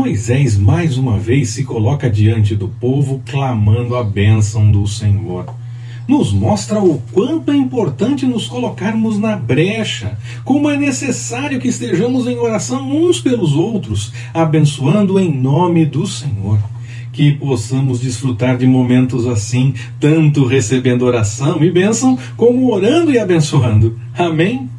Moisés mais uma vez se coloca diante do povo clamando a bênção do Senhor. Nos mostra o quanto é importante nos colocarmos na brecha, como é necessário que estejamos em oração uns pelos outros, abençoando em nome do Senhor que possamos desfrutar de momentos assim, tanto recebendo oração e bênção, como orando e abençoando. Amém?